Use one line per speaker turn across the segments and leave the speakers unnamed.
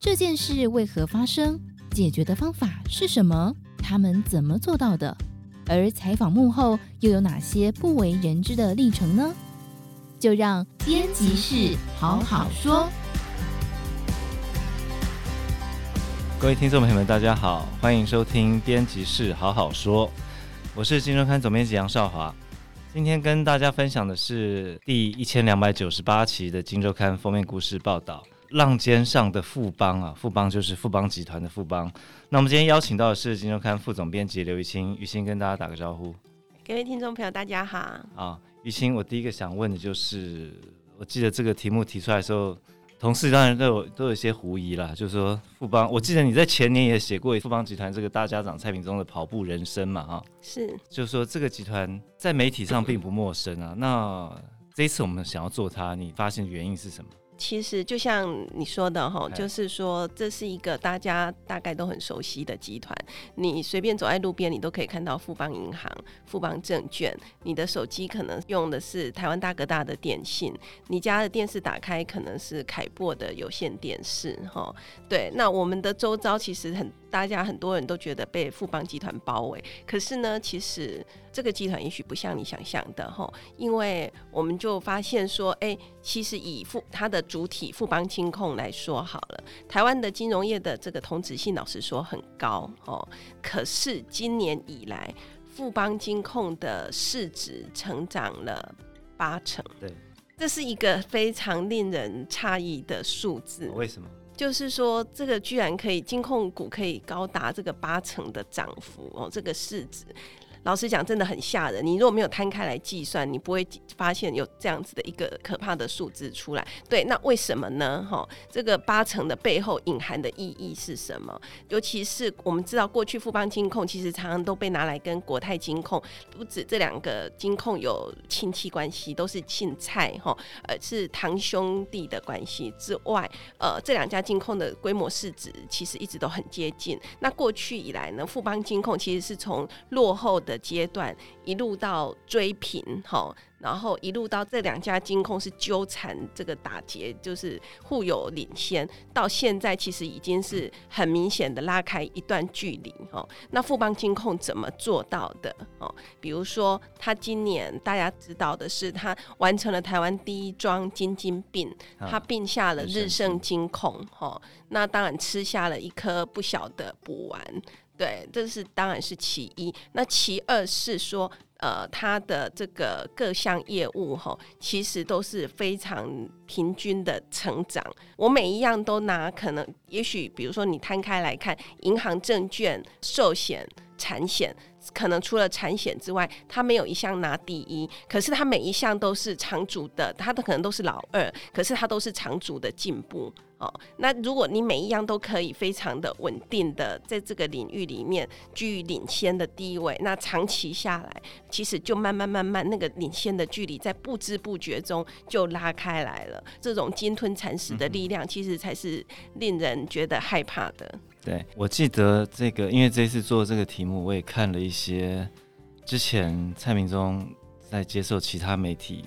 这件事为何发生？解决的方法是什么？他们怎么做到的？而采访幕后又有哪些不为人知的历程呢？就让编辑室好好说。
各位听众朋友们，大家好，欢迎收听编辑室好好说。我是金周刊总编辑杨少华。今天跟大家分享的是第一千两百九十八期的金周刊封面故事报道。浪尖上的富邦啊，富邦就是富邦集团的富邦。那我们今天邀请到的是《金周刊》副总编辑刘雨钦，雨钦跟大家打个招呼。
各位听众朋友，大家好。
啊，雨钦，我第一个想问的就是，我记得这个题目提出来的时候，同事当然都有都有一些狐疑啦，就是说富邦，我记得你在前年也写过富邦集团这个大家长蔡品忠的跑步人生嘛，哈，
是，
就是说这个集团在媒体上并不陌生啊。那这一次我们想要做它，你发现的原因是什么？
其实就像你说的哈，就是说这是一个大家大概都很熟悉的集团。你随便走在路边，你都可以看到富邦银行、富邦证券。你的手机可能用的是台湾大哥大的电信，你家的电视打开可能是凯擘的有线电视。哈，对。那我们的周遭其实很。大家很多人都觉得被富邦集团包围，可是呢，其实这个集团也许不像你想象的哈，因为我们就发现说，哎、欸，其实以富它的主体富邦金控来说好了，台湾的金融业的这个同质性老实说很高哦，可是今年以来富邦金控的市值成长了八成，
对，
这是一个非常令人诧异的数字，
为什么？
就是说，这个居然可以金控股可以高达这个八成的涨幅哦，这个市值。老实讲，真的很吓人。你如果没有摊开来计算，你不会发现有这样子的一个可怕的数字出来。对，那为什么呢？哈，这个八成的背后隐含的意义是什么？尤其是我们知道，过去富邦金控其实常常都被拿来跟国泰金控，不止这两个金控有亲戚关系，都是姓蔡哈，呃，是堂兄弟的关系之外，呃，这两家金控的规模市值其实一直都很接近。那过去以来呢，富邦金控其实是从落后的阶段一路到追平，哈，然后一路到这两家金控是纠缠这个打劫，就是互有领先，到现在其实已经是很明显的拉开一段距离，哈。那富邦金控怎么做到的？哦，比如说他今年大家知道的是，他完成了台湾第一桩金金病，他并下了日盛金控，哈，那当然吃下了一颗不小的补丸。对，这是当然是其一。那其二是说，呃，它的这个各项业务吼，其实都是非常平均的成长。我每一样都拿，可能也许，比如说你摊开来看，银行、证券、寿险、产险，可能除了产险之外，他没有一项拿第一。可是他每一项都是长足的，他的可能都是老二，可是他都是长足的进步。哦，那如果你每一样都可以非常的稳定的在这个领域里面居于领先的地位，那长期下来，其实就慢慢慢慢那个领先的距离在不知不觉中就拉开来了。这种鲸吞蚕食的力量，其实才是令人觉得害怕的。
对，我记得这个，因为这次做这个题目，我也看了一些之前蔡明忠在接受其他媒体，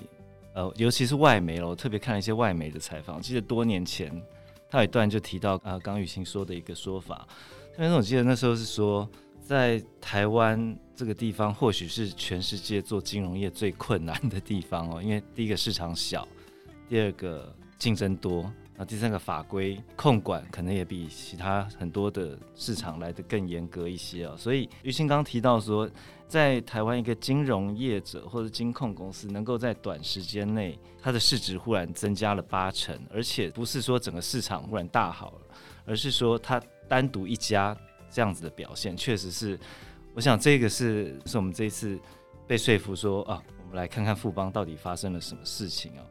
呃，尤其是外媒了，我特别看了一些外媒的采访，记得多年前。他有一段就提到啊，刚雨欣说的一个说法，因为我记得那时候是说，在台湾这个地方，或许是全世界做金融业最困难的地方哦，因为第一个市场小，第二个竞争多，第三个法规控管可能也比其他很多的市场来得更严格一些哦，所以雨钦刚提到说。在台湾，一个金融业者或者金控公司能够在短时间内，它的市值忽然增加了八成，而且不是说整个市场忽然大好了，而是说它单独一家这样子的表现，确实是，我想这个是是我们这一次被说服说啊，我们来看看富邦到底发生了什么事情啊。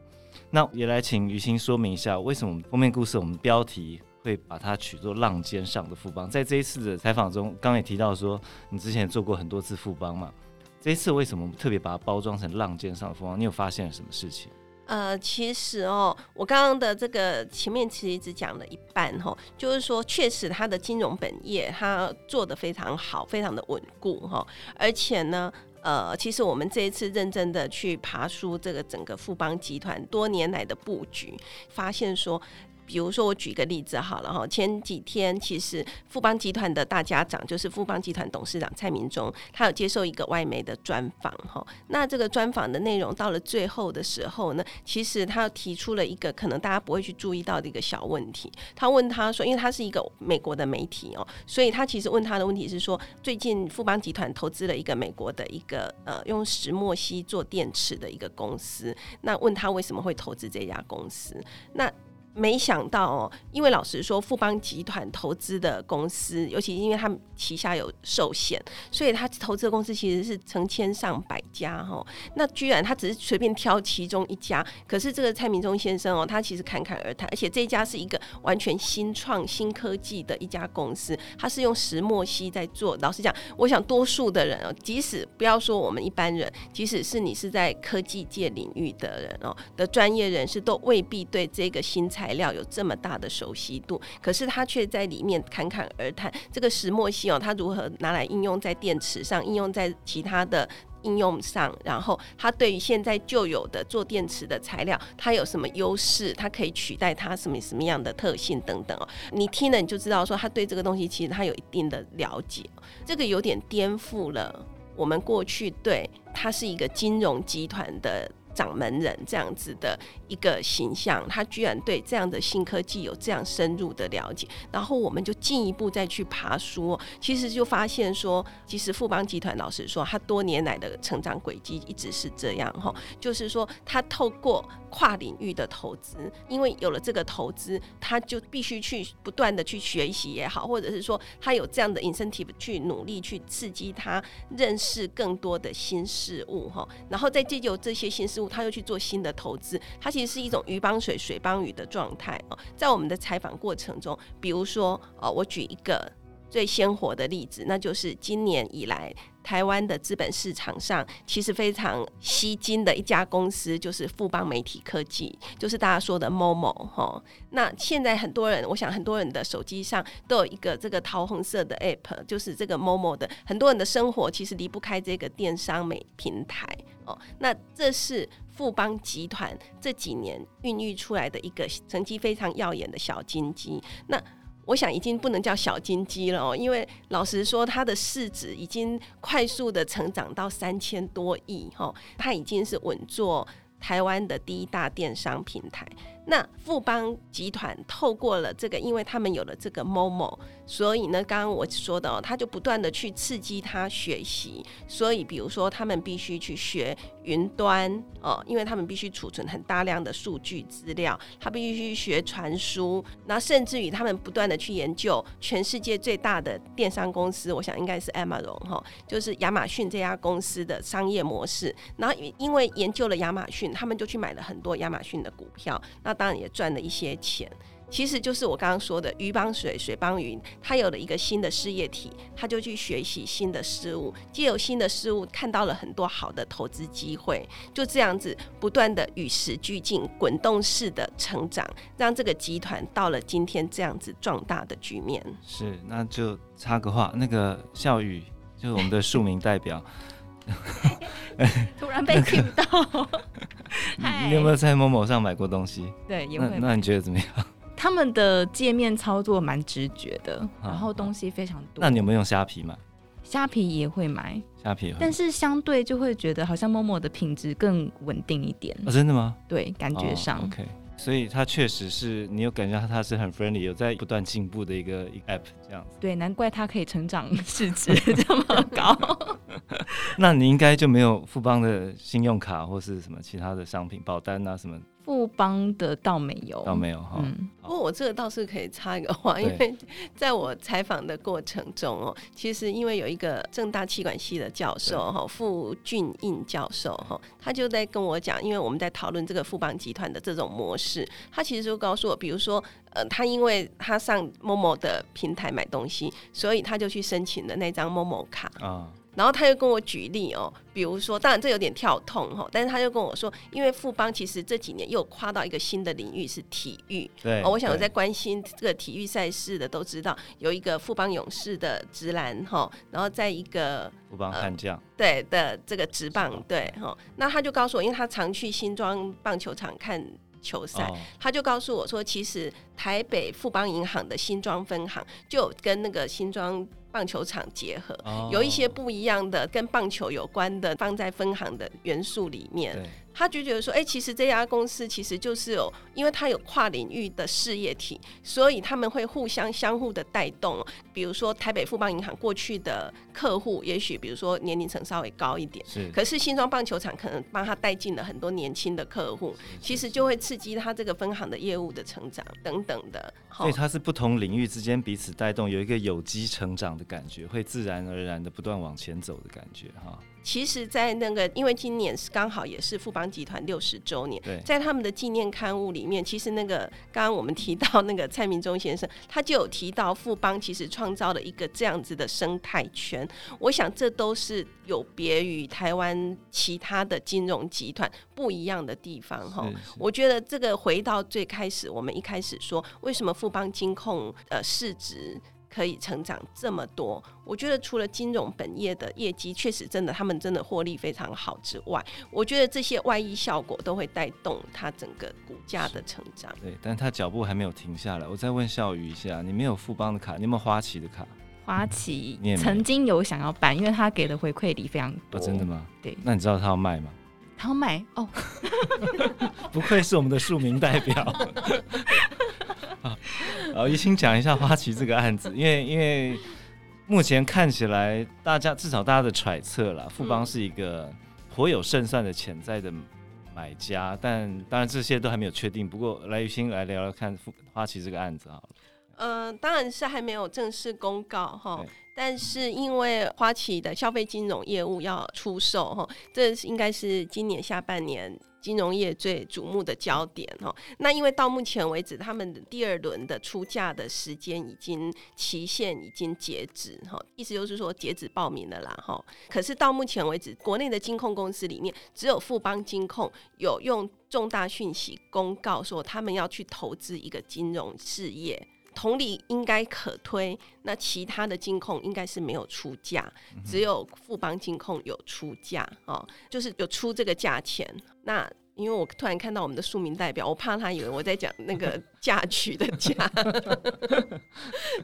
那也来请雨钦说明一下，为什么封面故事我们标题。会把它取作浪尖上的富邦。在这一次的采访中，刚也提到说，你之前做过很多次富邦嘛，这一次为什么特别把它包装成浪尖上的富邦？你有发现了什么事情？
呃，其实哦，我刚刚的这个前面其实只讲了一半哈，就是说确实它的金融本业它做得非常好，非常的稳固哈，而且呢，呃，其实我们这一次认真的去爬书这个整个富邦集团多年来的布局，发现说。比如说我举个例子好了哈，前几天其实富邦集团的大家长就是富邦集团董事长蔡明忠，他有接受一个外媒的专访哈。那这个专访的内容到了最后的时候呢，其实他提出了一个可能大家不会去注意到的一个小问题。他问他说，因为他是一个美国的媒体哦，所以他其实问他的问题是说，最近富邦集团投资了一个美国的一个呃用石墨烯做电池的一个公司，那问他为什么会投资这家公司？那没想到哦，因为老实说，富邦集团投资的公司，尤其因为他们旗下有寿险，所以他投资的公司其实是成千上百家哈。那居然他只是随便挑其中一家，可是这个蔡明忠先生哦，他其实侃侃而谈，而且这一家是一个完全新创新科技的一家公司，他是用石墨烯在做。老实讲，我想多数的人哦，即使不要说我们一般人，即使是你是在科技界领域的人哦的专业人士，都未必对这个新产材料有这么大的熟悉度，可是他却在里面侃侃而谈这个石墨烯哦，它如何拿来应用在电池上，应用在其他的应用上，然后它对于现在就有的做电池的材料，它有什么优势？它可以取代它什么什么样的特性等等哦。你听了你就知道说，他对这个东西其实他有一定的了解，这个有点颠覆了我们过去对它是一个金融集团的。掌门人这样子的一个形象，他居然对这样的新科技有这样深入的了解，然后我们就进一步再去爬书，其实就发现说，其实富邦集团老师说，他多年来的成长轨迹一直是这样哈，就是说他透过跨领域的投资，因为有了这个投资，他就必须去不断的去学习也好，或者是说他有这样的 incentive 去努力去刺激他认识更多的新事物哈，然后再借由这些新事物。他又去做新的投资，它其实是一种鱼帮水，水帮鱼的状态哦。在我们的采访过程中，比如说，哦，我举一个最鲜活的例子，那就是今年以来台湾的资本市场上其实非常吸金的一家公司，就是富邦媒体科技，就是大家说的 Momo 哈。那现在很多人，我想很多人的手机上都有一个这个桃红色的 App，就是这个 Momo 的，很多人的生活其实离不开这个电商美平台。哦，那这是富邦集团这几年孕育出来的一个成绩非常耀眼的小金鸡。那我想已经不能叫小金鸡了哦，因为老实说，它的市值已经快速的成长到三千多亿哈，它已经是稳坐台湾的第一大电商平台。那富邦集团透过了这个，因为他们有了这个 Momo，所以呢，刚刚我说的哦，他就不断的去刺激他学习。所以，比如说，他们必须去学云端哦，因为他们必须储存很大量的数据资料，他必须去学传输，那甚至于他们不断的去研究全世界最大的电商公司，我想应该是 Amazon 哈，就是亚马逊这家公司的商业模式。然后，因为研究了亚马逊，他们就去买了很多亚马逊的股票。那当然也赚了一些钱，其实就是我刚刚说的鱼帮水，水帮云。他有了一个新的事业体，他就去学习新的事物，借由新的事物看到了很多好的投资机会，就这样子不断的与时俱进，滚动式的成长，让这个集团到了今天这样子壮大的局面。
是，那就插个话，那个笑宇就是我们的庶民代表。
突然被 cue 到，
你有没有在 Momo 上买过东西？
对，也会
那。那你觉得怎么样？
他们的界面操作蛮直觉的，然后东西非常多。
那你有没有用虾皮买？
虾皮也会买，
虾皮，
但是相对就会觉得好像 Momo 的品质更稳定一点。
哦，真的吗？
对，感觉上。
Oh, OK。所以它确实是你有感觉到它是很 friendly，有在不断进步的一个 app 这样子。
对，难怪它可以成长市值这么高。
那你应该就没有富邦的信用卡或是什么其他的商品保单啊什么？
富邦的倒没有，
倒没有哈。
嗯，
不过我这个倒是可以插一个话，因为在我采访的过程中哦，其实因为有一个正大气管系的教授哈，傅俊印教授哈，他就在跟我讲，因为我们在讨论这个富邦集团的这种模式，他其实就告诉我，比如说呃，他因为他上 Momo 的平台买东西，所以他就去申请了那张 Momo 卡。啊。然后他又跟我举例哦，比如说，当然这有点跳痛哈，但是他就跟我说，因为富邦其实这几年又跨到一个新的领域是体育，
对，
我想我在关心这个体育赛事的都知道，有一个富邦勇士的直篮哈，然后在一个
富邦悍将、呃、
对的这个直棒对哈，那他就告诉我，因为他常去新庄棒球场看球赛，
哦、
他就告诉我说，其实台北富邦银行的新庄分行就跟那个新庄棒球场结合，
哦、
有一些不一样的跟棒球有关的放在分行的元素里面。他就觉得说，哎、欸，其实这家公司其实就是有，因为它有跨领域的事业体，所以他们会互相相互的带动。比如说台北富邦银行过去的客户，也许比如说年龄层稍微高一点，
是。
可是新庄棒球场可能帮他带进了很多年轻的客户，其实就会刺激他这个分行的业务的成长等等的。
所以它是不同领域之间彼此带动，有一个有机成长的感觉，会自然而然的不断往前走的感觉，哈。
其实，在那个，因为今年是刚好也是富邦集团六十周年，在他们的纪念刊物里面，其实那个刚刚我们提到那个蔡明忠先生，他就有提到富邦其实创造了一个这样子的生态圈。我想这都是有别于台湾其他的金融集团不一样的地方哈。我觉得这个回到最开始，我们一开始说，为什么富邦金控呃市值可以成长这么多，我觉得除了金融本业的业绩确实真的，他们真的获利非常好之外，我觉得这些外溢效果都会带动它整个股价的成长。
对，但它脚步还没有停下来。我再问笑宇一下，你没有富邦的卡，你有没有花旗的卡？
花旗曾经有想要办，因为他给的回馈礼非常多。
哦，真的吗？
对。
那你知道他要卖吗？
他要卖哦。
不愧是我们的庶民代表。好，一心讲一下花旗这个案子，因为因为目前看起来，大家至少大家的揣测啦，富邦是一个颇有胜算的潜在的买家，但当然这些都还没有确定。不过来，怡清来聊聊看富花旗这个案子好了。
嗯、呃，当然是还没有正式公告哈，但是因为花旗的消费金融业务要出售哈，这应该是今年下半年。金融业最瞩目的焦点哈，那因为到目前为止，他们的第二轮的出价的时间已经期限已经截止哈，意思就是说截止报名了啦哈。可是到目前为止，国内的金控公司里面，只有富邦金控有用重大讯息公告说他们要去投资一个金融事业。同理应该可推，那其他的金控应该是没有出价，只有富邦金控有出价哦，就是有出这个价钱。那因为我突然看到我们的庶民代表，我怕他以为我在讲那个。嫁娶的嫁，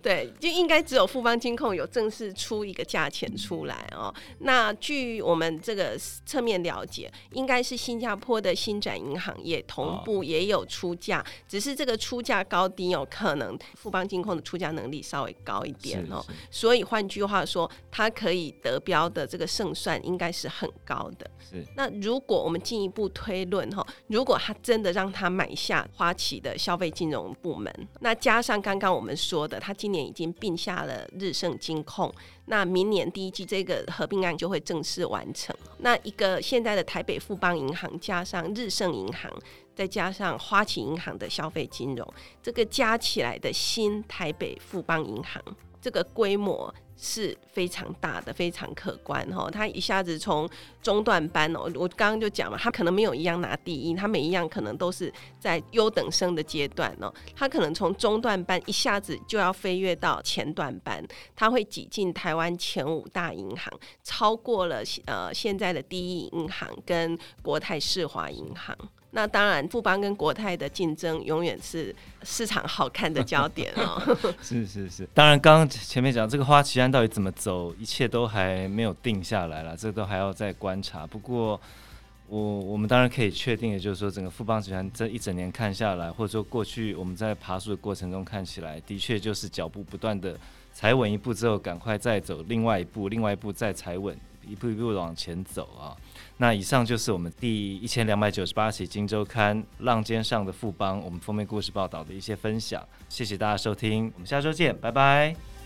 对，就应该只有富邦金控有正式出一个价钱出来哦。那据我们这个侧面了解，应该是新加坡的新展银行也同步也有出价，只是这个出价高低哦，可能富邦金控的出价能力稍微高一点哦。所以换句话说，它可以得标的这个胜算应该是很高的。
是。那
如果我们进一步推论哈，如果他真的让他买下花旗的消费金，金融部门，那加上刚刚我们说的，他今年已经并下了日盛金控，那明年第一季这个合并案就会正式完成。那一个现在的台北富邦银行加上日盛银行，再加上花旗银行的消费金融，这个加起来的新台北富邦银行，这个规模。是非常大的，非常可观哈。他一下子从中段班哦，我刚刚就讲了，他可能没有一样拿第一，他每一样可能都是在优等生的阶段哦。他可能从中段班一下子就要飞跃到前段班，他会挤进台湾前五大银行，超过了呃现在的第一银行跟国泰世华银行。那当然，富邦跟国泰的竞争永远是市场好看的焦点哦。
是是是，当然，刚刚前面讲这个花旗安到底怎么走，一切都还没有定下来了，这都还要再观察。不过，我我们当然可以确定的就是说，整个富邦集团这一整年看下来，或者说过去我们在爬树的过程中看起来，的确就是脚步不断的踩稳一步之后，赶快再走另外一步，另外一步再踩稳，一步一步往前走啊。那以上就是我们第一千两百九十八期《金周刊》浪尖上的富邦，我们封面故事报道的一些分享。谢谢大家收听，我们下周见，拜拜。